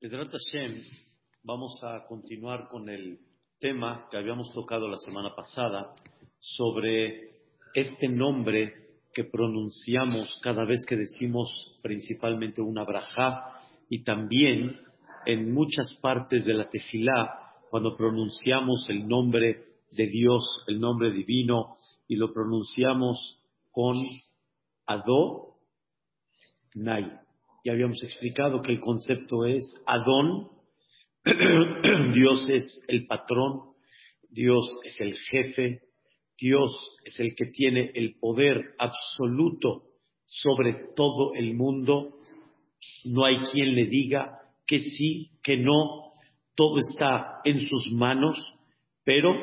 Pedrat Hashem, vamos a continuar con el tema que habíamos tocado la semana pasada sobre este nombre que pronunciamos cada vez que decimos principalmente una brajá y también en muchas partes de la tefilá cuando pronunciamos el nombre de Dios, el nombre divino y lo pronunciamos con Ado Nai. Ya habíamos explicado que el concepto es Adón, Dios es el patrón, Dios es el jefe, Dios es el que tiene el poder absoluto sobre todo el mundo. No hay quien le diga que sí, que no, todo está en sus manos, pero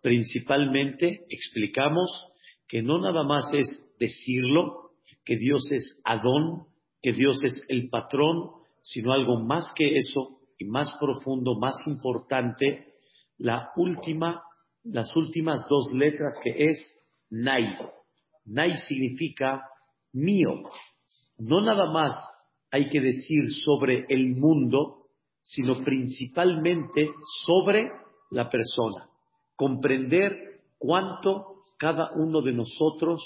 principalmente explicamos que no nada más es decirlo, que Dios es Adón, que Dios es el patrón, sino algo más que eso y más profundo, más importante, la última, las últimas dos letras que es Nai. Nai significa mío. No nada más hay que decir sobre el mundo, sino principalmente sobre la persona. Comprender cuánto cada uno de nosotros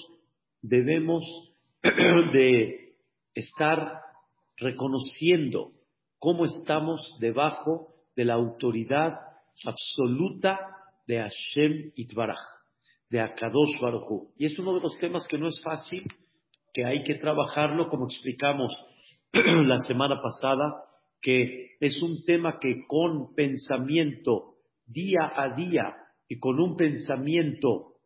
debemos de estar reconociendo cómo estamos debajo de la autoridad absoluta de Hashem Itbaraj, de Akadosh Baruj Y es uno de los temas que no es fácil, que hay que trabajarlo, como explicamos la semana pasada, que es un tema que con pensamiento día a día y con un pensamiento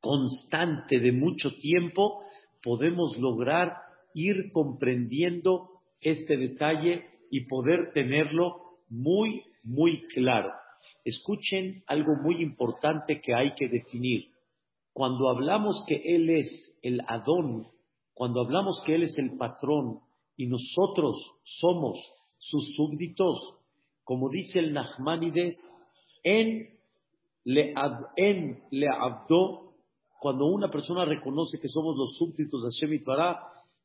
constante de mucho tiempo, podemos lograr ir comprendiendo este detalle y poder tenerlo muy, muy claro. Escuchen algo muy importante que hay que definir. Cuando hablamos que Él es el Adón, cuando hablamos que Él es el patrón y nosotros somos sus súbditos, como dice el Nachmanides, en le, en le abdo, cuando una persona reconoce que somos los súbditos de Hashem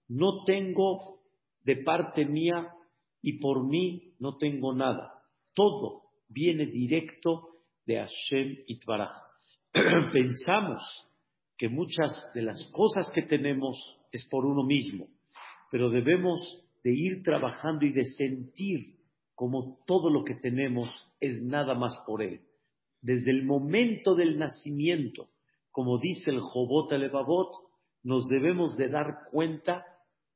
no tengo de parte mía y por mí no tengo nada. Todo viene directo de Hashem Itbaraj. Pensamos que muchas de las cosas que tenemos es por uno mismo, pero debemos de ir trabajando y de sentir como todo lo que tenemos es nada más por Él. Desde el momento del nacimiento, como dice el Jobot Alevavot, nos debemos de dar cuenta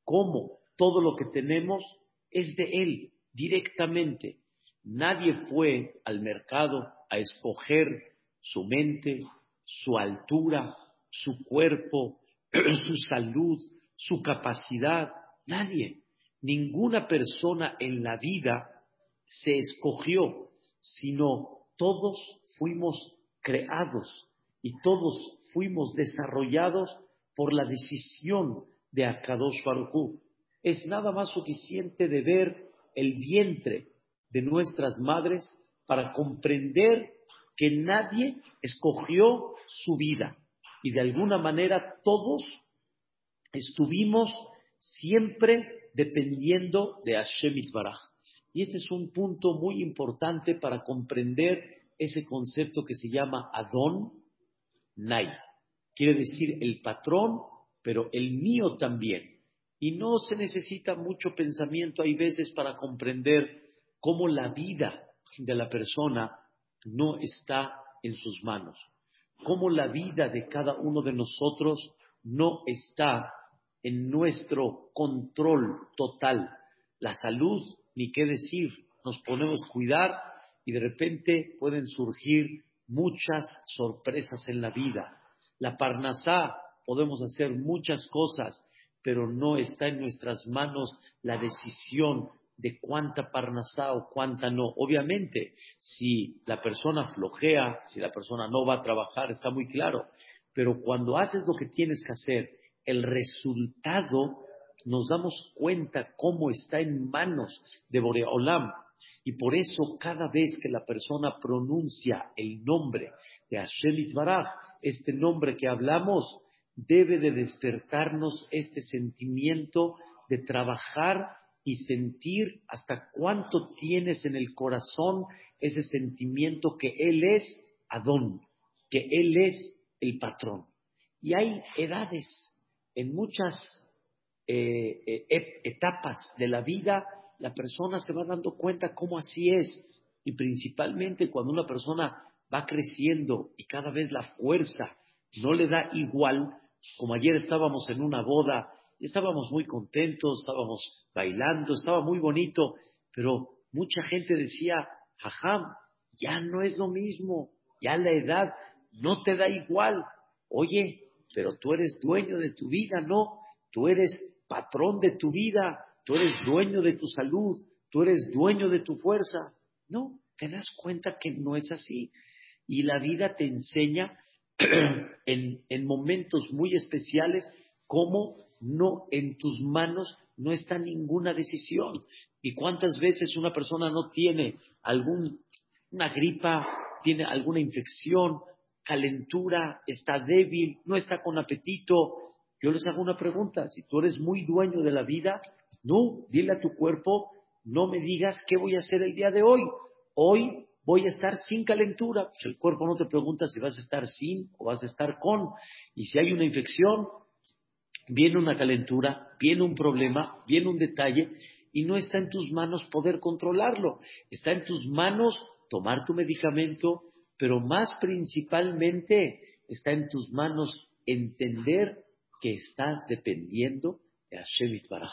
cómo todo lo que tenemos es de Él directamente. Nadie fue al mercado a escoger su mente, su altura, su cuerpo, su salud, su capacidad. Nadie. Ninguna persona en la vida se escogió, sino todos fuimos creados y todos fuimos desarrollados por la decisión de Akadosh Baruj Es nada más suficiente de ver el vientre de nuestras madres para comprender que nadie escogió su vida y de alguna manera todos estuvimos siempre dependiendo de Hashem Itbaraj. Y este es un punto muy importante para comprender ese concepto que se llama Adon Nai. Quiere decir el patrón pero el mío también. Y no se necesita mucho pensamiento, hay veces, para comprender cómo la vida de la persona no está en sus manos, cómo la vida de cada uno de nosotros no está en nuestro control total. La salud, ni qué decir, nos ponemos a cuidar y de repente pueden surgir muchas sorpresas en la vida. La parnasá, podemos hacer muchas cosas, pero no está en nuestras manos la decisión de cuánta parnasá o cuánta no. Obviamente, si la persona flojea, si la persona no va a trabajar, está muy claro. Pero cuando haces lo que tienes que hacer, el resultado nos damos cuenta cómo está en manos de Boreolam. Y por eso cada vez que la persona pronuncia el nombre de Hashem Itbaraj, este nombre que hablamos, debe de despertarnos este sentimiento de trabajar y sentir hasta cuánto tienes en el corazón ese sentimiento que Él es Adón, que Él es el patrón. Y hay edades, en muchas eh, eh, etapas de la vida, la persona se va dando cuenta cómo así es. Y principalmente cuando una persona va creciendo y cada vez la fuerza no le da igual, como ayer estábamos en una boda, estábamos muy contentos, estábamos bailando, estaba muy bonito, pero mucha gente decía, jajam, ya no es lo mismo, ya la edad no te da igual. Oye, pero tú eres dueño de tu vida, ¿no? Tú eres patrón de tu vida, tú eres dueño de tu salud, tú eres dueño de tu fuerza. No, te das cuenta que no es así. Y la vida te enseña en, momentos muy especiales cómo no en tus manos no está ninguna decisión. Y cuántas veces una persona no tiene alguna gripa, tiene alguna infección, calentura, está débil, no está con apetito. Yo les hago una pregunta, si tú eres muy dueño de la vida, no, dile a tu cuerpo, no me digas qué voy a hacer el día de hoy. Hoy voy a estar sin calentura. Pues el cuerpo no te pregunta si vas a estar sin o vas a estar con. Y si hay una infección, viene una calentura, viene un problema, viene un detalle, y no está en tus manos poder controlarlo. Está en tus manos tomar tu medicamento, pero más principalmente está en tus manos entender que estás dependiendo de Hashem Baraj.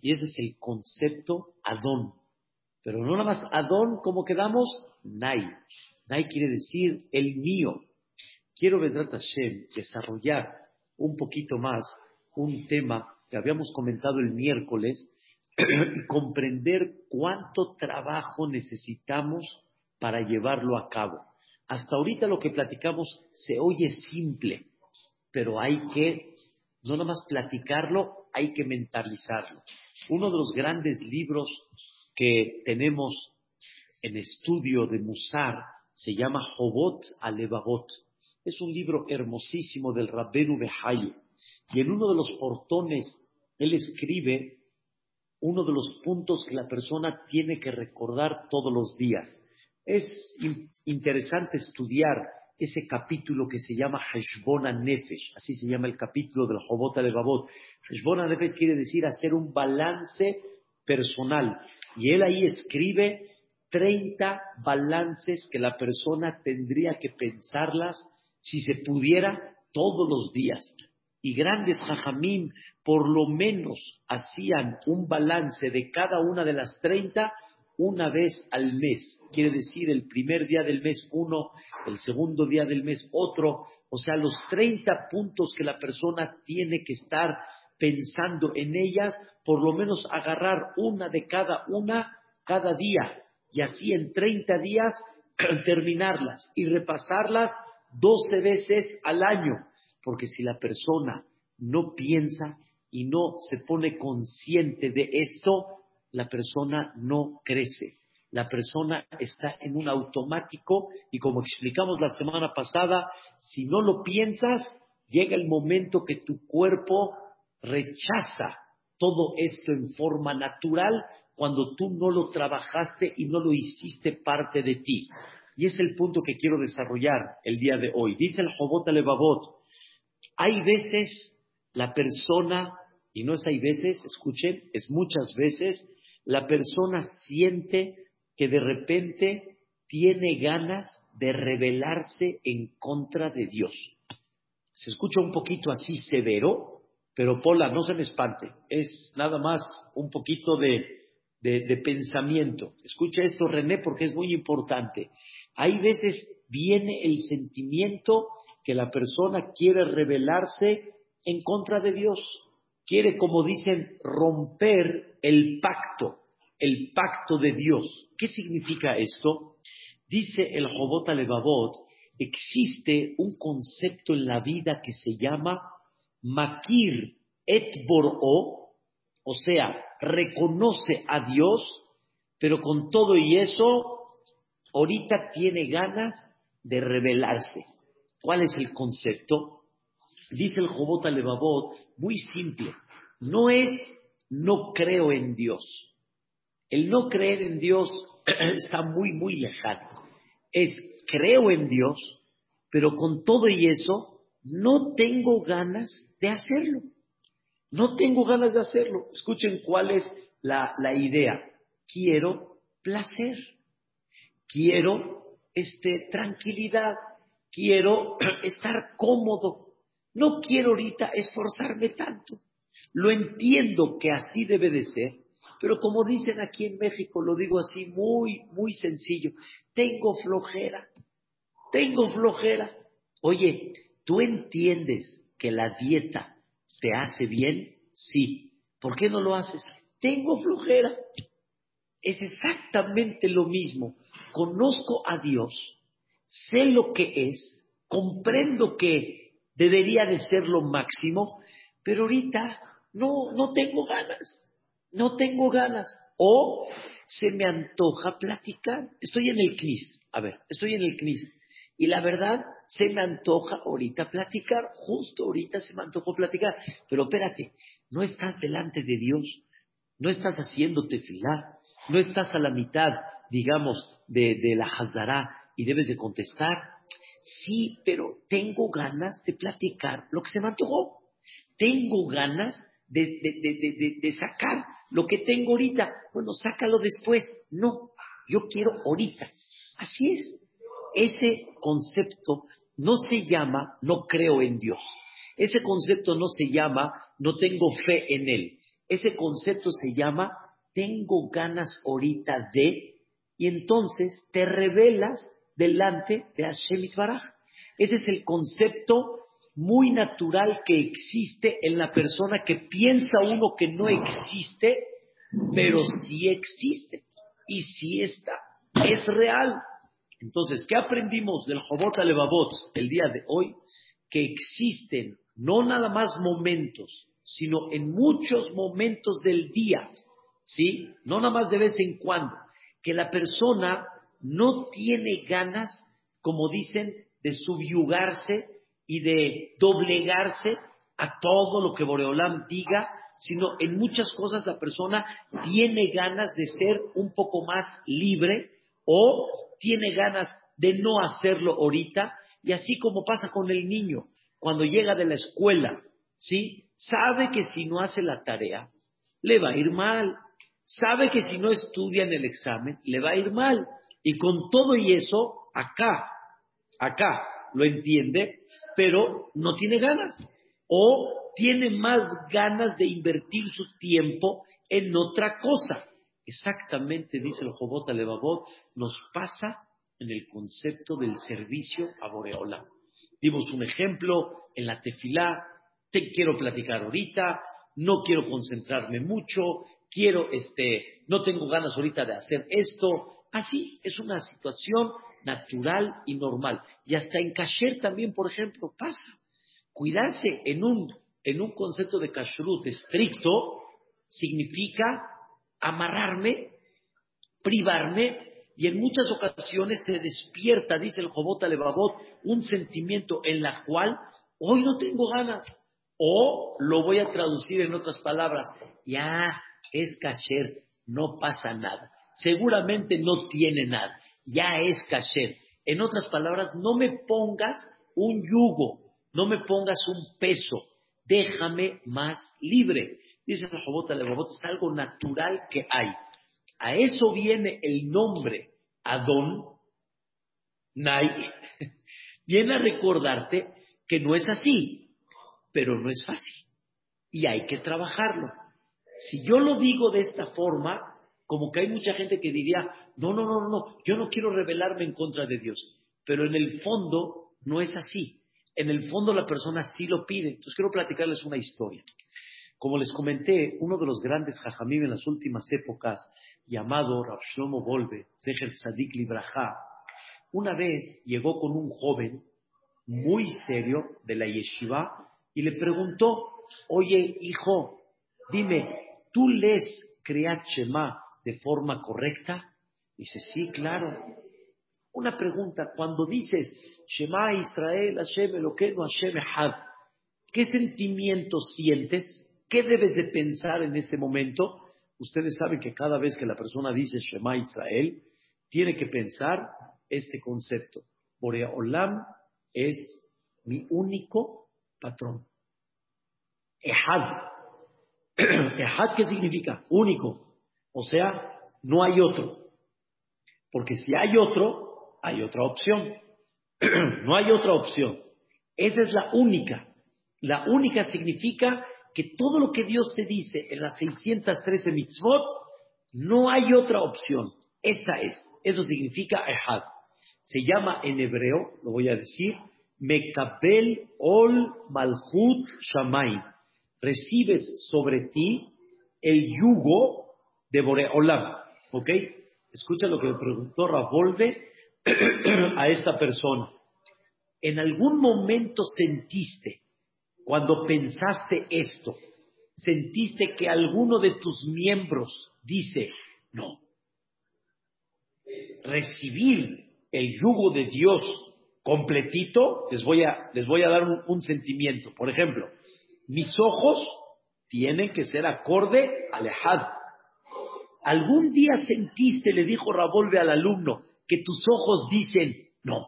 Y ese es el concepto Adón. Pero no nada más Adón, como quedamos, Nai. Nai quiere decir el mío. Quiero, Vedrat Hashem, desarrollar un poquito más un tema que habíamos comentado el miércoles y comprender cuánto trabajo necesitamos para llevarlo a cabo. Hasta ahorita lo que platicamos se oye simple, pero hay que, no nada más platicarlo, hay que mentalizarlo. Uno de los grandes libros que tenemos en estudio de Musar se llama Jobot Alevabot. Es un libro hermosísimo del Rabbenu Behaye. Y en uno de los portones, él escribe uno de los puntos que la persona tiene que recordar todos los días. Es interesante estudiar ese capítulo que se llama Heshbona Nefesh, así se llama el capítulo del Jobot Alevabot. Heshbona Nefesh quiere decir hacer un balance personal. Y él ahí escribe 30 balances que la persona tendría que pensarlas si se pudiera todos los días. Y grandes jajamín por lo menos hacían un balance de cada una de las 30 una vez al mes. Quiere decir el primer día del mes uno, el segundo día del mes otro. O sea, los 30 puntos que la persona tiene que estar pensando en ellas, por lo menos agarrar una de cada una cada día y así en 30 días terminarlas y repasarlas 12 veces al año, porque si la persona no piensa y no se pone consciente de esto, la persona no crece. La persona está en un automático y como explicamos la semana pasada, si no lo piensas, llega el momento que tu cuerpo rechaza todo esto en forma natural cuando tú no lo trabajaste y no lo hiciste parte de ti. Y es el punto que quiero desarrollar el día de hoy. Dice el Jobot Alevabot, hay veces la persona, y no es hay veces, escuchen, es muchas veces, la persona siente que de repente tiene ganas de rebelarse en contra de Dios. Se escucha un poquito así severo, pero Pola, no se me espante, es nada más un poquito de, pensamiento. Escucha esto, René, porque es muy importante. Hay veces viene el sentimiento que la persona quiere rebelarse en contra de Dios. Quiere, como dicen, romper el pacto, el pacto de Dios. ¿Qué significa esto? Dice el Jobot Alevabot, existe un concepto en la vida que se llama Makir et Bor'o, o sea, reconoce a Dios, pero con todo y eso, ahorita tiene ganas de rebelarse. ¿Cuál es el concepto? Dice el Jobot Alevabot, muy simple, no es no creo en Dios, El no creer en Dios está muy, muy lejano. Es creo en Dios, pero con todo y eso no tengo ganas de hacerlo. No tengo ganas de hacerlo. Escuchen cuál es la, idea. Quiero placer. Quiero este, tranquilidad. Quiero estar cómodo. No quiero ahorita esforzarme tanto. Lo entiendo que así debe de ser, pero como dicen aquí en México, lo digo así muy, muy sencillo, tengo flojera, tengo flojera. Oye, ¿tú entiendes que la dieta te hace bien? Sí. ¿Por qué no lo haces? Tengo flojera. Es exactamente lo mismo. Conozco a Dios, sé lo que es, comprendo que debería de ser lo máximo, pero ahorita no, no tengo ganas, no tengo ganas. O se me antoja platicar. Estoy en el CNIS, a ver, estoy en el CNIS. Y la verdad, se me antoja ahorita platicar, justo ahorita se me antojó platicar. Pero espérate, no estás delante de Dios, no estás haciendo tefilá, no estás a la mitad, digamos, de, de la Hazdará y debes de contestar. Sí, pero tengo ganas de platicar lo que se me antojó. Tengo ganas de, sacar lo que tengo ahorita. Bueno, sácalo después. No, yo quiero ahorita. Así es. Ese concepto no se llama no creo en Dios. Ese concepto no se llama no tengo fe en Él. Ese concepto se llama tengo ganas ahorita de, y entonces te revelas delante de Hashem Baraj. Ese es el concepto muy natural que existe en la persona que piensa uno que no existe, pero sí existe y sí está, es real. Entonces, ¿qué aprendimos del Jobot Alevabot el día de hoy? Que existen no nada más momentos, sino en muchos momentos del día, ¿sí? No nada más de vez en cuando, que la persona no tiene ganas, como dicen, de subyugarse y de doblegarse a todo lo que Boreolam diga, sino en muchas cosas la persona tiene ganas de ser un poco más libre o tiene ganas de no hacerlo ahorita, y así como pasa con el niño, cuando llega de la escuela, ¿sí? Sabe que si no hace la tarea, le va a ir mal. Sabe que si no estudia en el examen, le va a ir mal. Y con todo y eso, acá, acá, lo entiende, pero no tiene ganas. O tiene más ganas de invertir su tiempo en otra cosa. Exactamente, dice el Jobot Alevabot, nos pasa en el concepto del servicio a Boreola. Dimos un ejemplo en la tefilá, te quiero platicar ahorita, no quiero concentrarme mucho, quiero, este, no tengo ganas ahorita de hacer esto. Así es una situación natural y normal. Y hasta en kasher también, por ejemplo, pasa. Cuidarse en un, en un concepto de kashrut estricto significa amarrarme, privarme, y en muchas ocasiones se despierta, dice el Jobot Alevabot, un sentimiento en la cual hoy no tengo ganas. O lo voy a traducir en otras palabras, ya es kasher, no pasa nada. Seguramente no tiene nada ya es kasher. En otras palabras, no me pongas un yugo, no me pongas un peso, déjame más libre. Dice el Jobot es algo natural que hay. A eso viene el nombre Adón, Nai. Viene a recordarte que no es así, pero no es fácil. Y hay que trabajarlo. Si yo lo digo de esta forma, como que hay mucha gente que diría, no, no, no, no, yo no quiero rebelarme en contra de Dios. Pero en el fondo no es así. En el fondo la persona sí lo pide. Entonces quiero platicarles una historia. Como les comenté, uno de los grandes jajamim en las últimas épocas, llamado Rav Shlomo Volve, Zecher Sadik Libraja, una vez llegó con un joven muy serio de la yeshiva y le preguntó, oye hijo, dime, ¿tú lees Kriyat Shema de forma correcta? Dice, sí, claro. Una pregunta, cuando dices Shema Israel, Hashem Eloqueno, Hashem Echad, ¿qué sentimiento sientes? ¿Qué debes de pensar en ese momento? ustedes saben que cada vez que la persona dice Shema Israel, tiene que pensar este concepto. Borea Olam es mi único patrón. Ehad. Ehad, ¿qué significa? Único. O sea, no hay otro. Porque si hay otro, hay otra opción. no hay otra opción. Esa es la única. La única significa que todo lo que Dios te dice en las 613 mitzvot, no hay otra opción. Esta es. Eso significa Ehad. Se llama en hebreo, lo voy a decir, Mekabel Ol Malhut Shamaim. Recibes sobre ti el yugo de Boreolam. ¿Ok? Escucha lo que le preguntó Ravolve a esta persona. ¿En algún momento sentiste, cuando pensaste esto, sentiste que alguno de tus miembros dice, no, recibir el yugo de Dios completito, les voy a, les voy a dar un, sentimiento. Por ejemplo, mis ojos tienen que ser acorde al Ehad. ¿Algún día sentiste, le dijo Ravolve al alumno, que tus ojos dicen, no,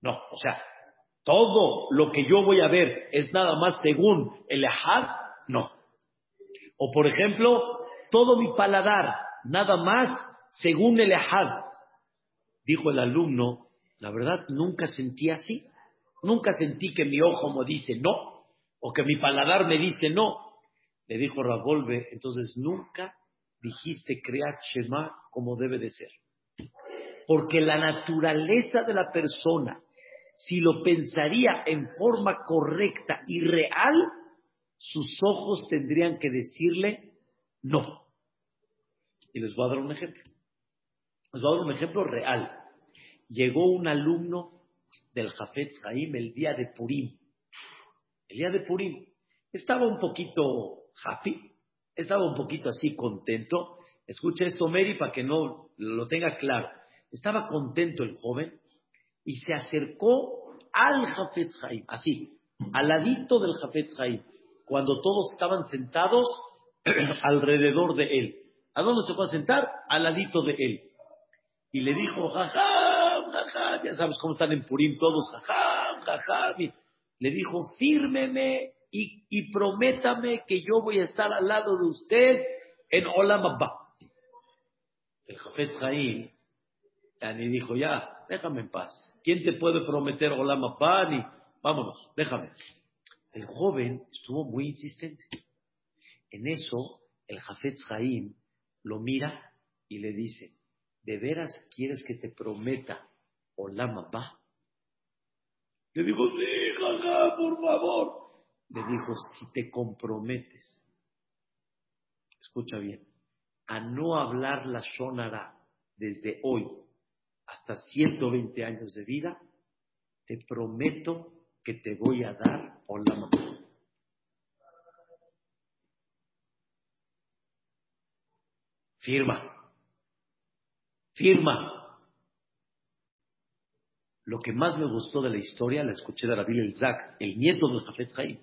no, o sea, todo lo que yo voy a ver es nada más según el Ehad? No. O por ejemplo, todo mi paladar, nada más según el Ehad. Dijo el alumno, la verdad nunca sentí así. Nunca sentí que mi ojo me dice no, o que mi paladar me dice no. Le dijo Ravolve, entonces nunca dijiste crear Shema como debe de ser. Porque la naturaleza de la persona, si lo pensaría en forma correcta y real, sus ojos tendrían que decirle no. Y les voy a dar un ejemplo. Les voy a dar un ejemplo real. Llegó un alumno del Jafet Zaim el día de Purim. El día de Purim. Estaba un poquito happy, estaba un poquito así contento. Escucha esto, Mary, para que no lo tenga claro. Estaba contento el joven y se acercó al Jafet Haim, así, al ladito del Jafet Haim, cuando todos estaban sentados alrededor de él. ¿A dónde se fue a sentar? Al ladito de él. Y le dijo, jajam, jajam, ya sabes cómo están en Purim todos, jajam, jajam. le dijo, fírmeme y, y, prométame que yo voy a estar al lado de usted en Olam Abba. El Jafet Haim y dijo, ya, déjame en paz. ¿Quién te puede prometer Olama Pan? Y vámonos, déjame. El joven estuvo muy insistente. En eso, el Jafet Jaim lo mira y le dice, ¿de veras quieres que te prometa Olama Pa? Le dijo, sí, jaja, por favor. Le dijo, si te comprometes, escucha bien, a no hablar la Shonara desde hoy hasta 120 años de vida, te prometo que te voy a dar Olam Firma. Firma. Lo que más me gustó de la historia, la escuché de Rabbi el Zak, el nieto de Jafet Haim.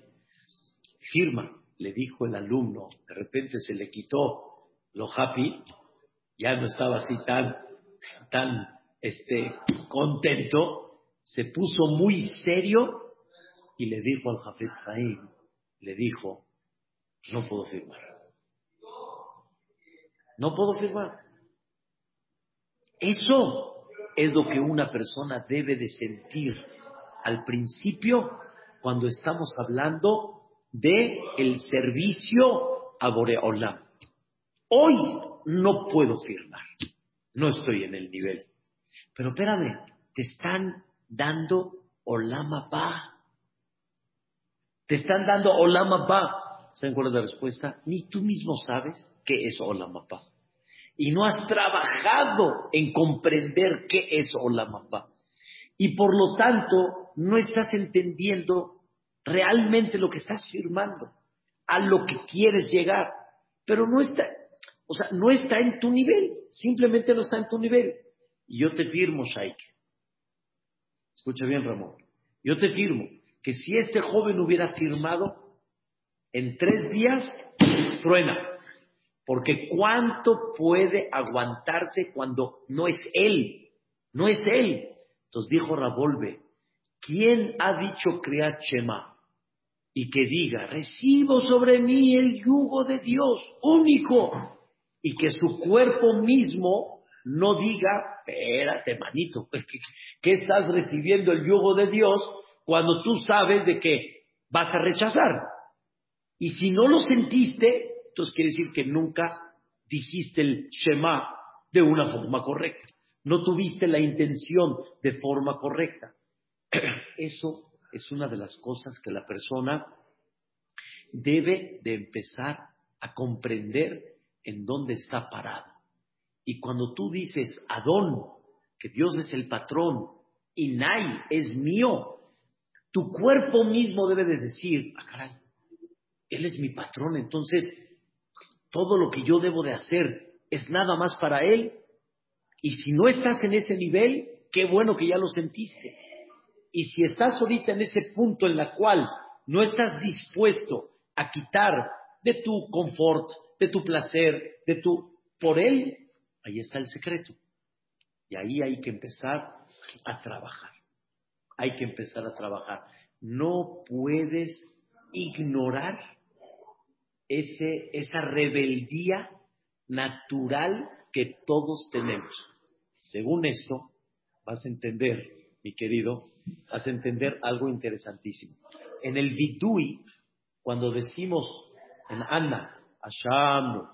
Firma, le dijo el alumno, de repente se le quitó lo happy, ya no estaba así tan, tan este, contento, se puso muy serio y le dijo al Jafet Zaim, le dijo, no puedo firmar. No puedo firmar. Eso es lo que una persona debe de sentir al principio cuando estamos hablando de el servicio a Boreolam. Hoy no puedo firmar. No estoy en el nivel. Pero espérame, te están dando Olama Ba. Te están dando Olama Ba. ¿Saben cuál es la respuesta? Ni tú mismo sabes qué es Olama Ba. Y no has trabajado en comprender qué es Olama Ba. Y por lo tanto, no estás entendiendo realmente lo que estás firmando, a lo que quieres llegar. Pero no está, o sea, no está en tu nivel, simplemente no está en tu nivel. Y yo te firmo, Shaik. Escucha bien, Ramón. Yo te firmo que si este joven hubiera firmado, en tres días truena. Porque ¿cuánto puede aguantarse cuando no es él? No es él. Entonces dijo Rabolve, ¿quién ha dicho Kriyat Shema? Y que diga, recibo sobre mí el yugo de Dios, único. Y que su cuerpo mismo no diga, espérate, manito, ¿qué estás recibiendo el yugo de Dios cuando tú sabes de que vas a rechazar? Y si no lo sentiste, entonces quiere decir que nunca dijiste el Shema de una forma correcta. No tuviste la intención de forma correcta. Eso es una de las cosas que la persona debe de empezar a comprender en dónde está parado. Y cuando tú dices Adón, que Dios es el patrón, y Nai es mío, tu cuerpo mismo debe de decir, ah, caray, Él es mi patrón, entonces todo lo que yo debo de hacer es nada más para Él. Y si no estás en ese nivel, qué bueno que ya lo sentiste. Y si estás ahorita en ese punto en la cual no estás dispuesto a quitar de tu confort, de tu placer, de tu por él, ahí está el secreto. Y ahí hay que empezar a trabajar. Hay que empezar a trabajar. No puedes ignorar ese, esa rebeldía natural que todos tenemos. Según esto, vas a entender, mi querido, vas a entender algo interesantísimo. En el vidui, cuando decimos en Anna, Ashamnu,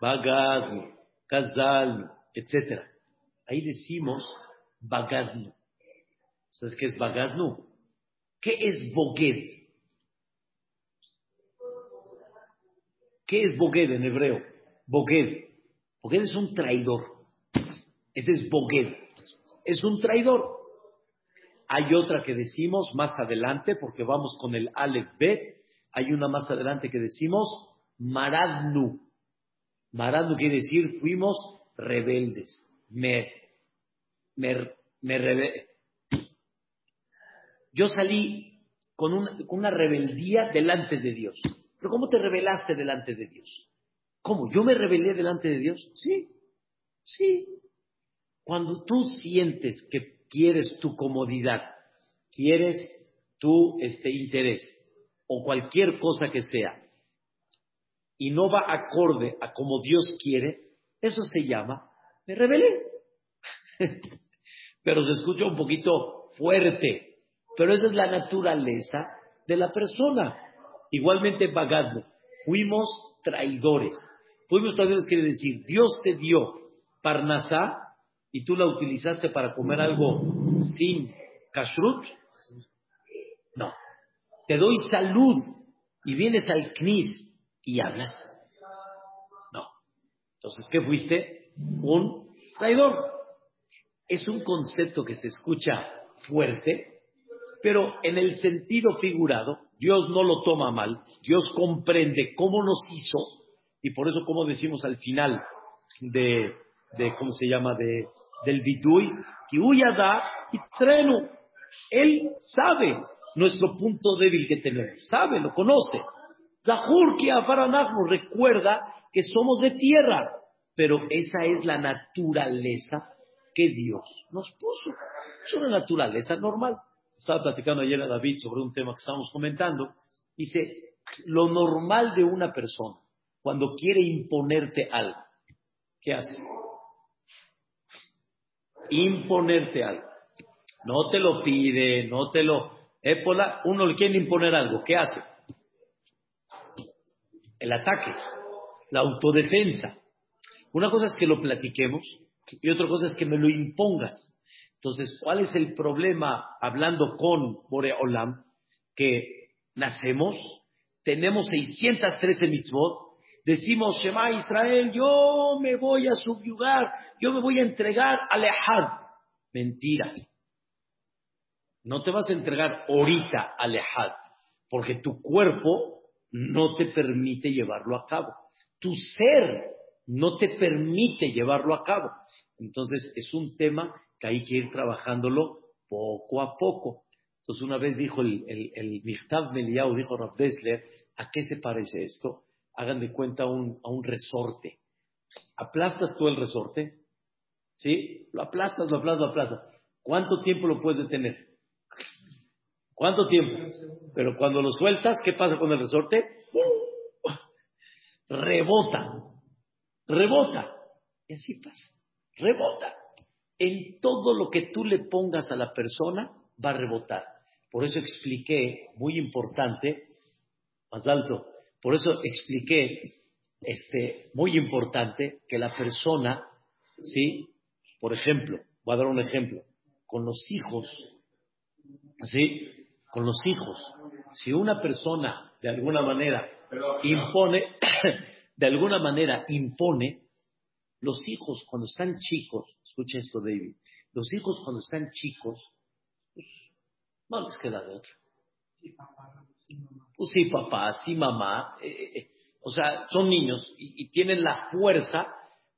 Bagadnu, Kazalnu, etc., ahí decimos Bagadnu. ¿Sabes qué es Bagadnu? ¿Qué es Boged? ¿Qué es Boged en hebreo? Boged. Boged es un traidor. Ese es Boged. Es un traidor. Hay otra que decimos más adelante, porque vamos con el Aleph Bet. Hay una más adelante que decimos Maradnu. Maradnu quiere decir fuimos rebeldes. Me, me, me Yo salí con una, con una rebeldía delante de Dios. Pero ¿cómo te rebelaste delante de Dios? ¿Cómo? ¿Yo me rebelé delante de Dios? Sí, sí. Cuando tú sientes que quieres tu comodidad, quieres tu este, interés o cualquier cosa que sea, y no va acorde a como Dios quiere, eso se llama, me rebelé. pero se escucha un poquito fuerte, pero esa es la naturaleza de la persona. Igualmente pagando, fuimos traidores. Fuimos traidores quiere decir, Dios te dio parnasá y tú la utilizaste para comer algo sin kashrut. No. Te doy salud y vienes al knis y hablas. No. Entonces, ¿qué fuiste? Un traidor. Es un concepto que se escucha fuerte, pero en el sentido figurado Dios no lo toma mal, Dios comprende cómo nos hizo y por eso como decimos al final de, de ¿cómo se llama? De, del vidui, que huyada y treno. Él sabe nuestro punto débil que tenemos, sabe, lo conoce. Zahur recuerda que somos de tierra, pero esa es la naturaleza que Dios nos puso. Es una naturaleza normal. Estaba platicando ayer a David sobre un tema que estábamos comentando. Dice, lo normal de una persona, cuando quiere imponerte algo, ¿qué hace? Imponerte algo. No te lo pide, no te lo... Épola, uno le quiere imponer algo, ¿qué hace? El ataque, la autodefensa. Una cosa es que lo platiquemos y otra cosa es que me lo impongas. Entonces, ¿cuál es el problema hablando con Boreolam? Que nacemos, tenemos 613 mitzvot, decimos, Shema Israel, yo me voy a subyugar, yo me voy a entregar a. Mentira. No te vas a entregar ahorita a Lehad, porque tu cuerpo no te permite llevarlo a cabo. Tu ser no te permite llevarlo a cabo. Entonces, es un tema que hay que ir trabajándolo poco a poco. Entonces una vez dijo el, el, el Meliau, dijo Rav Dessler, ¿a qué se parece esto? hagan de cuenta un, a un resorte. Aplastas tú el resorte, ¿sí? Lo aplastas, lo aplastas, lo aplastas. ¿Cuánto tiempo lo puedes detener? ¿Cuánto tiempo? Pero cuando lo sueltas, ¿qué pasa con el resorte? Rebota, rebota. Y así pasa, rebota. En todo lo que tú le pongas a la persona, va a rebotar. Por eso expliqué, muy importante, más alto, por eso expliqué, este, muy importante, que la persona, ¿sí? Por ejemplo, voy a dar un ejemplo, con los hijos, ¿sí? Con los hijos. Si una persona, de alguna manera, impone, de alguna manera impone, los hijos cuando están chicos, escucha esto David, los hijos cuando están chicos, pues, no les queda de otra. Pues sí, papá, sí, mamá. Eh, eh, eh, o sea, son niños y, tienen la fuerza,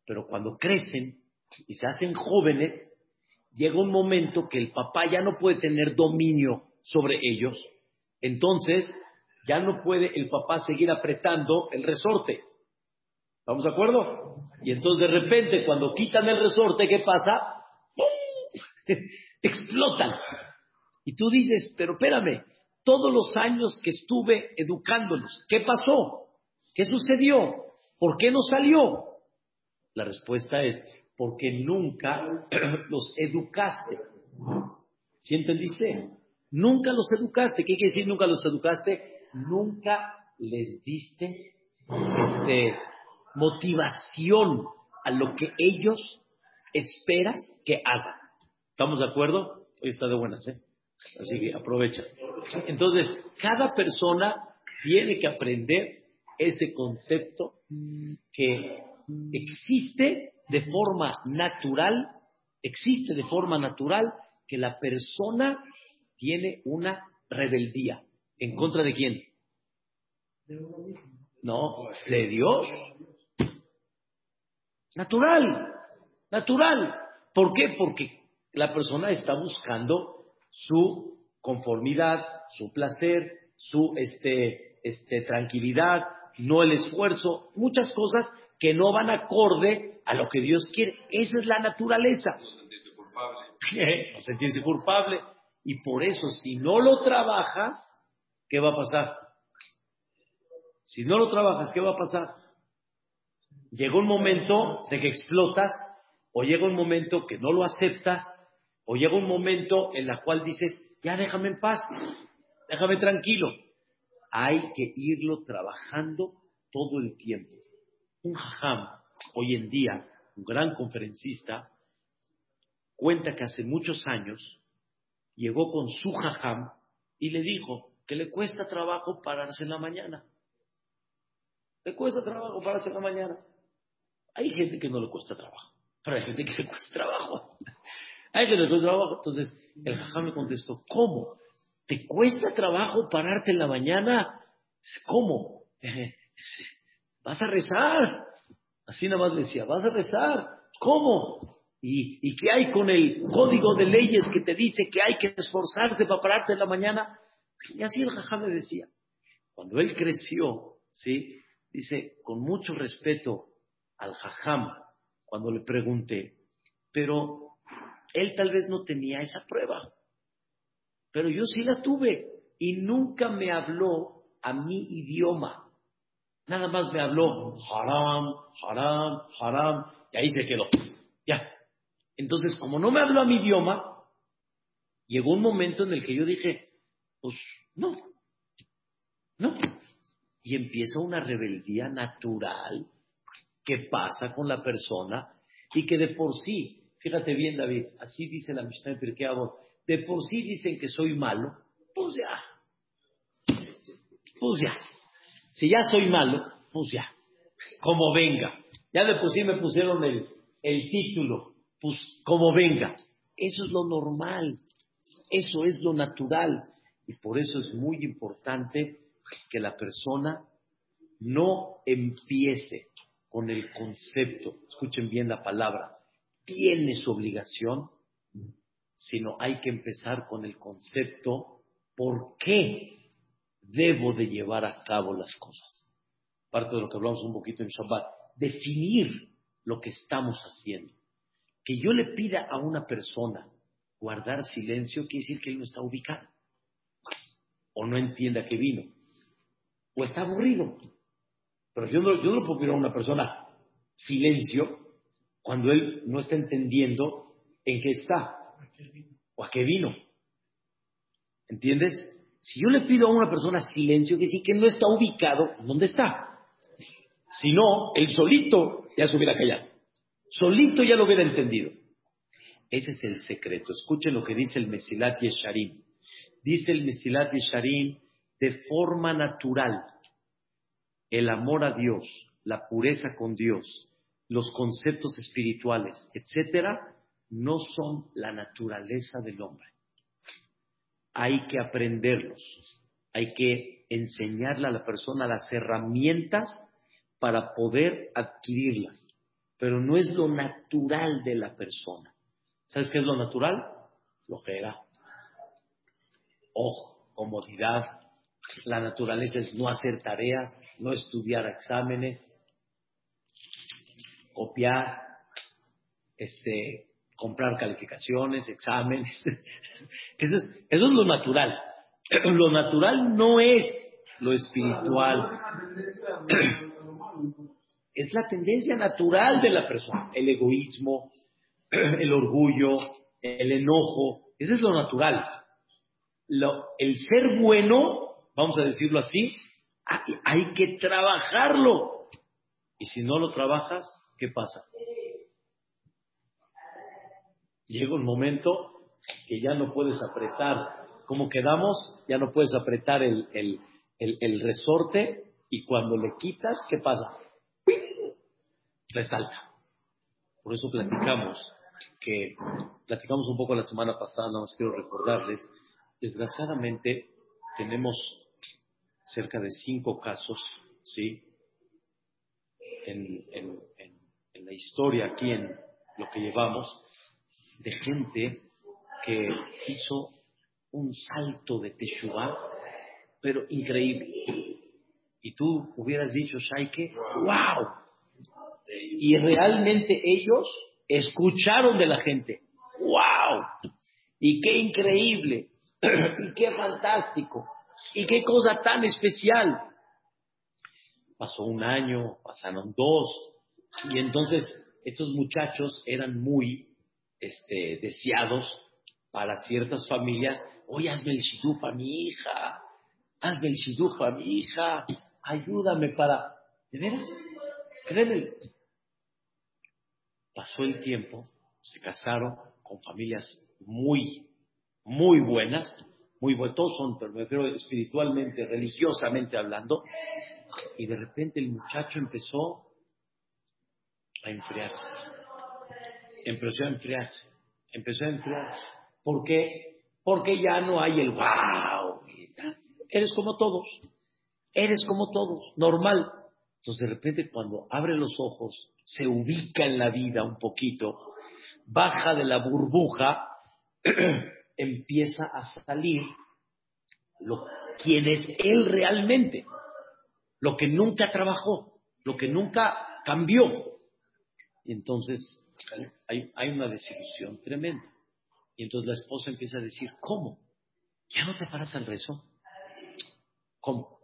pero cuando crecen y se hacen jóvenes, llega un momento que el papá ya no puede tener dominio sobre ellos. Entonces, ya no puede el papá seguir apretando el resorte. ¿Estamos de acuerdo? Y entonces de repente cuando quitan el resorte, ¿qué pasa? Explotan. Y tú dices, pero espérame, todos los años que estuve educándolos, ¿qué pasó? ¿Qué sucedió? ¿Por qué no salió? La respuesta es, porque nunca los educaste. ¿Sí entendiste? Nunca los educaste. ¿Qué quiere decir nunca los educaste? Nunca les diste este, motivación a lo que ellos esperas que hagan. ¿Estamos de acuerdo? Hoy está de buenas, ¿eh? Así que aprovecha. Entonces, cada persona tiene que aprender ese concepto que existe de forma natural, existe de forma natural que la persona tiene una rebeldía. ¿En contra de quién? No, de Dios. Natural, natural. ¿Por qué? Porque la persona está buscando su conformidad, su placer, su este, este, tranquilidad, no el esfuerzo, muchas cosas que no van acorde a lo que Dios quiere. Esa es la naturaleza. No sentirse culpable. no sentirse culpable. Y por eso, si no lo trabajas, ¿qué va a pasar? Si no lo trabajas, ¿qué va a pasar? Llega un momento de que explotas o llega un momento que no lo aceptas o llega un momento en el cual dices, ya déjame en paz, déjame tranquilo. Hay que irlo trabajando todo el tiempo. Un jajam, hoy en día, un gran conferencista, cuenta que hace muchos años llegó con su jajam y le dijo que le cuesta trabajo pararse en la mañana. Le cuesta trabajo pararse en la mañana. Hay gente que no le cuesta trabajo, pero hay gente que le cuesta trabajo. hay gente que le cuesta trabajo. Entonces, el jajam me contestó, ¿cómo? ¿Te cuesta trabajo pararte en la mañana? ¿Cómo? Vas a rezar. Así nada más decía, vas a rezar. ¿Cómo? ¿Y, ¿Y qué hay con el código de leyes que te dice que hay que esforzarte para pararte en la mañana? Y así el jajam me decía. Cuando él creció, ¿sí? Dice, con mucho respeto al jajam, cuando le pregunté, pero él tal vez no tenía esa prueba, pero yo sí la tuve y nunca me habló a mi idioma. Nada más me habló haram, haram, haram, y ahí se quedó. Ya. Entonces, como no me habló a mi idioma, llegó un momento en el que yo dije, pues no, no. Y empieza una rebeldía natural que pasa con la persona y que de por sí Fíjate bien, David, así dice la Mishnah de Pirkei De por sí dicen que soy malo, pues ya. Pues ya. Si ya soy malo, pues ya. Como venga. Ya de por sí me pusieron el, el título, pues como venga. Eso es lo normal. Eso es lo natural. Y por eso es muy importante que la persona no empiece con el concepto, escuchen bien la palabra, tiene su obligación, sino hay que empezar con el concepto por qué debo de llevar a cabo las cosas. parte de lo que hablamos un poquito en Shabbat, definir lo que estamos haciendo. Que yo le pida a una persona guardar silencio quiere decir que él no está ubicado, o no entienda que vino, o está aburrido. Pero yo no, yo no puedo pedir a una persona silencio cuando él no está entendiendo en qué está o a qué vino. ¿Entiendes? Si yo le pido a una persona silencio, quiere decir que no está ubicado dónde está. Si no, él solito ya se hubiera callado. Solito ya lo hubiera entendido. Ese es el secreto. Escuchen lo que dice el Mesilat Yesharim. Dice el Mesilat Yesharim, de forma natural, el amor a Dios, la pureza con Dios, los conceptos espirituales, etcétera, no son la naturaleza del hombre. Hay que aprenderlos, hay que enseñarle a la persona las herramientas para poder adquirirlas, pero no es lo natural de la persona. ¿Sabes qué es lo natural? Flojera, ojo, comodidad. La naturaleza es no hacer tareas, no estudiar exámenes, copiar, este, comprar calificaciones, exámenes. Eso es, eso es lo natural. Lo natural no es lo espiritual. Es la tendencia natural de la persona, el egoísmo, el orgullo, el enojo, eso es lo natural. el ser bueno, vamos a decirlo así, hay, que trabajarlo. Y si no lo trabajas, ¿qué pasa? Llega un momento que ya no puedes apretar. Como quedamos, ya no puedes apretar el, el, el, resorte y cuando le quitas, ¿qué pasa? Resalta. Por eso platicamos que platicamos un poco la semana pasada, nada más quiero recordarles, desgraciadamente tenemos cerca de cinco casos, ¿sí? En, en, en, la historia aquí, en lo que llevamos, de gente que hizo un salto de Teshuvah, pero increíble. Y tú hubieras dicho, Shaike, wow. Y realmente ellos escucharon de la gente. ¡Wow! Y qué increíble, y qué fantástico, y qué cosa tan especial. Pasó un año, pasaron dos, y entonces estos muchachos eran muy este, deseados para ciertas familias. Oye, hazme el shidduch a mi hija, hazme el shidduch a mi hija, ayúdame para... ¿De veras? Créeme, pasó el tiempo, se casaron con familias muy, muy buenas, muy buenas, todos son, pero me refiero espiritualmente, religiosamente hablando, y de repente el muchacho empezó a enfriarse, empezó a enfriarse, empezó a enfriarse. ¿Por qué? Porque ya no hay el wow, eres como todos, eres como todos, normal. Entonces de repente cuando abre los ojos, se ubica en la vida un poquito, baja de la burbuja, empieza a salir lo, quién es él realmente, lo que nunca trabajó, lo que nunca cambió. Y entonces hay, hay una desilusión tremenda. Y entonces la esposa empieza a decir, ¿cómo? ¿Ya no te paras al rezo? ¿Cómo?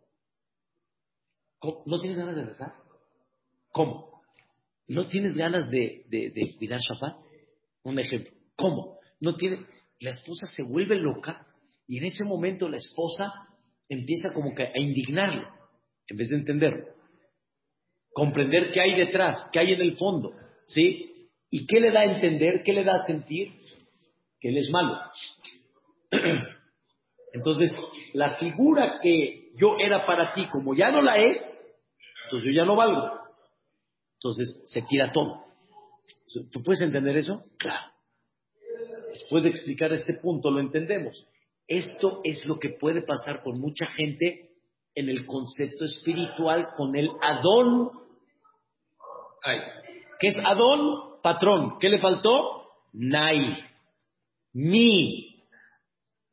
¿No tienes ganas de rezar? ¿Cómo? ¿No tienes ganas de, de, cuidar Shabbat? Un ejemplo. ¿Cómo? No tiene. La esposa se vuelve loca y en ese momento la esposa empieza como que a indignarlo en vez de entenderlo. Comprender qué hay detrás, qué hay en el fondo. ¿Sí? ¿Y qué le da a entender? ¿Qué le da a sentir? Que él es malo. Entonces, la figura que yo era para ti, como ya no la es, entonces yo ya no valgo. Entonces se tira todo. ¿Tú puedes entender eso? Claro. Después de explicar este punto lo entendemos. Esto es lo que puede pasar con mucha gente en el concepto espiritual con el Adón. ¿Qué es Adón? Patrón. ¿Qué le faltó? Nai. Mi.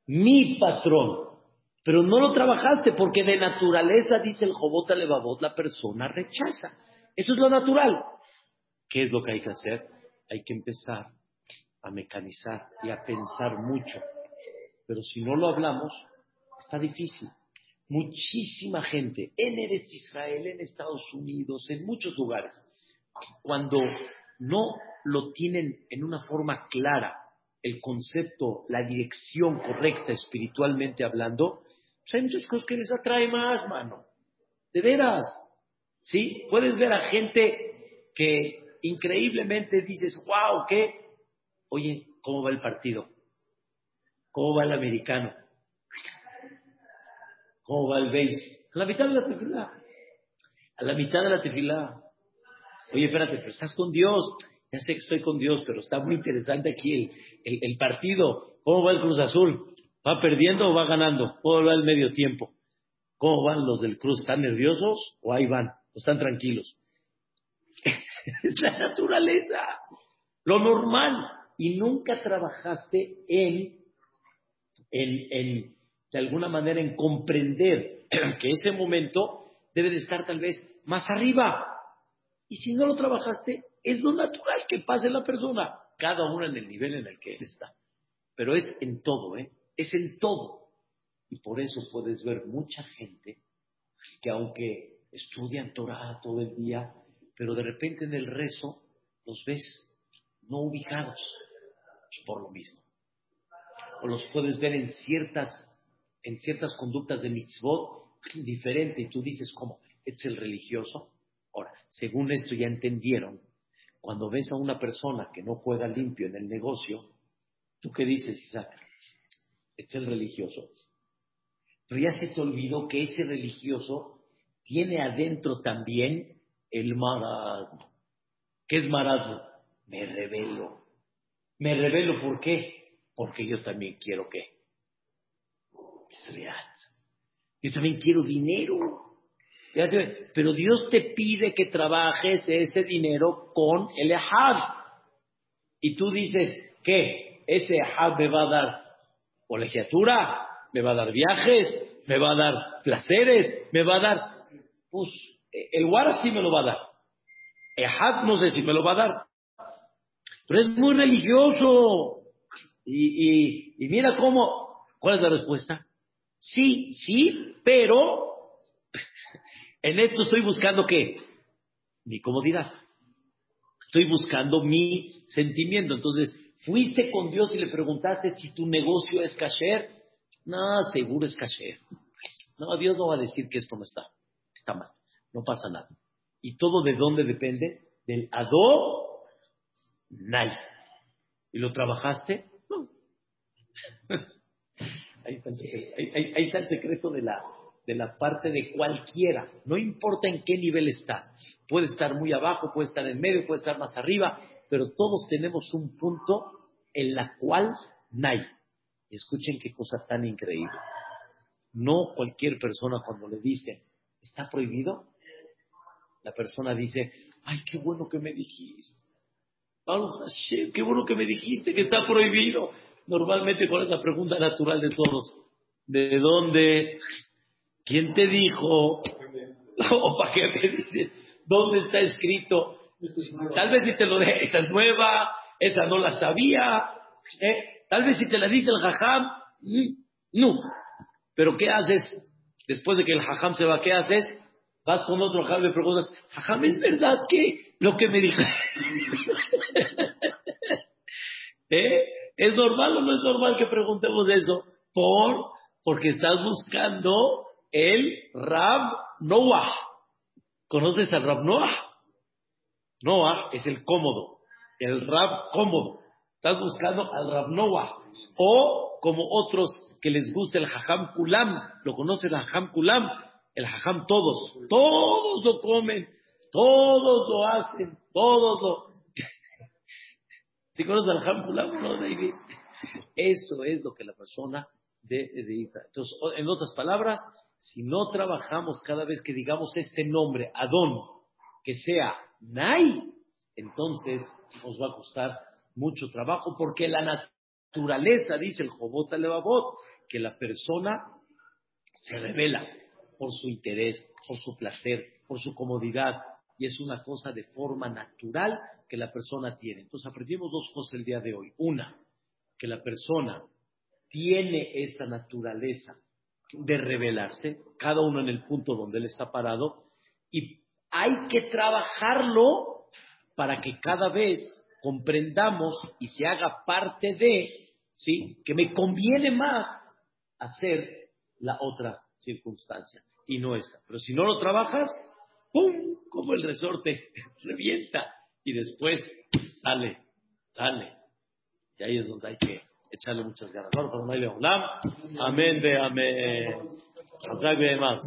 Mi patrón. Pero no lo trabajaste porque de naturaleza, dice el Jobota Levavot, la persona rechaza. Eso es lo natural. ¿Qué es lo que hay que hacer? Hay que empezar a mecanizar y a pensar mucho. Pero si no lo hablamos, está difícil. Muchísima gente en Eretz Israel, en Estados Unidos, en muchos lugares, cuando no lo tienen en una forma clara, el concepto, la dirección correcta espiritualmente hablando, pues hay muchas cosas que les atrae más, mano. De veras. ¿Sí? Puedes ver a gente que increíblemente dices, wow, ¿qué? Oye, ¿cómo va el partido? ¿Cómo va el americano? ¿Cómo va el base? A la mitad de la tefilá. A la mitad de la tefilá. Oye, espérate, pero estás con Dios. Ya sé que estoy con Dios, pero está muy interesante aquí el, el, partido. ¿Cómo va el Cruz Azul? ¿Va perdiendo o va ganando? ¿Cómo va el medio tiempo? ¿Cómo van los del Cruz? ¿Están nerviosos o ahí van? ¿O están tranquilos? es la naturaleza, lo normal. Y nunca trabajaste en, en, en, de alguna manera, en comprender que ese momento debe de estar tal vez más arriba. Y si no lo trabajaste, es lo natural que pase la persona, cada uno en el nivel en el que él está. Pero es en todo, ¿eh? Es en todo. Y por eso puedes ver mucha gente que aunque estudian Torah todo el día, pero de repente en el rezo los ves no ubicados por lo mismo. O los puedes ver en ciertas, en ciertas conductas de mitzvot diferente y tú dices, ¿cómo? ¿Es el religioso? Ahora, según esto ya entendieron, cuando ves a una persona que no juega limpio en el negocio, ¿tú qué dices, Isaac? Es el religioso. Pero ya se te olvidó que ese religioso tiene adentro también el maradmo. ¿Qué es maradmo? Me revelo. Me revelo, ¿por qué? Porque yo también quiero qué. Yo también quiero dinero. Pero Dios te pide que trabajes ese dinero con el Ehad. Y tú dices, ¿qué? Ese Ehad me va a dar colegiatura, me va a dar viajes, me va a dar placeres, me va a dar... Pues el Wara sí me lo va a dar. Ehad no sé si me lo va a dar. Pero es muy religioso. Y, y, mira cómo, ¿cuál es la respuesta? Sí, sí, pero en esto estoy buscando qué? Mi comodidad. Estoy buscando mi sentimiento. Entonces, fuiste con Dios y le preguntaste si tu negocio es kasher. No, seguro es kasher. No, Dios no va a decir que esto no está. Está mal no pasa nada. ¿Y todo de dónde depende? Del Ado Nai. ¿Y lo trabajaste? No. ahí, está el secreto, de, la, de la parte de cualquiera. No importa en qué nivel estás. Puede estar muy abajo, puede estar en medio, puede estar más arriba, pero todos tenemos un punto en la cual Nai. Escuchen qué cosa tan increíble. No cualquier persona cuando le dice, ¿está prohibido? la persona dice, ay, qué bueno que me dijiste. qué bueno que me dijiste que está prohibido. Normalmente, ¿cuál es la pregunta natural de todos? ¿De dónde? ¿Quién te dijo? ¿O para qué me dices? ¿Dónde está escrito? Tal vez si te lo de, esta es nueva, esa no la sabía. ¿eh? Tal vez si te la dice el jajam, mm, no. Pero ¿qué haces? Después de que el jajam se va, ¿qué haces? Vas con otro jajam y preguntas, jajam, ¿es verdad que lo que me dijo? ¿Eh? ¿Es normal o no es normal que preguntemos eso? Por, porque estás buscando el Rab Noah. ¿Conoces al Rab Noah? Noah es el cómodo, el Rab cómodo. Estás buscando al Rab Noah. O como otros que les gusta el Jajam Kulam. ¿Lo conoces el Jajam Kulam? El hajam todos, todos lo comen, todos lo hacen, todos lo... ¿Sí conoces al hajam no, David? Eso es lo que la persona de Entonces, en otras palabras, si no trabajamos cada vez que digamos este nombre, Adón, que sea Nai, entonces nos va a costar mucho trabajo porque la naturaleza, dice el Jobot Levavot, que la persona se revela por su interés, por su placer, por su comodidad, y es una cosa de forma natural que la persona tiene. Entonces aprendimos dos cosas el día de hoy. Una, que la persona tiene esa naturaleza de revelarse, cada uno en el punto donde él está parado, y hay que trabajarlo para que cada vez comprendamos y se haga parte de. Que me conviene más hacer la otra circunstancia y no esa. Pero si no lo trabajas, ¡pum! Como el resorte, revienta y después sale, sale. Y ahí es donde hay que echarle muchas ganas. Amén de amén. más.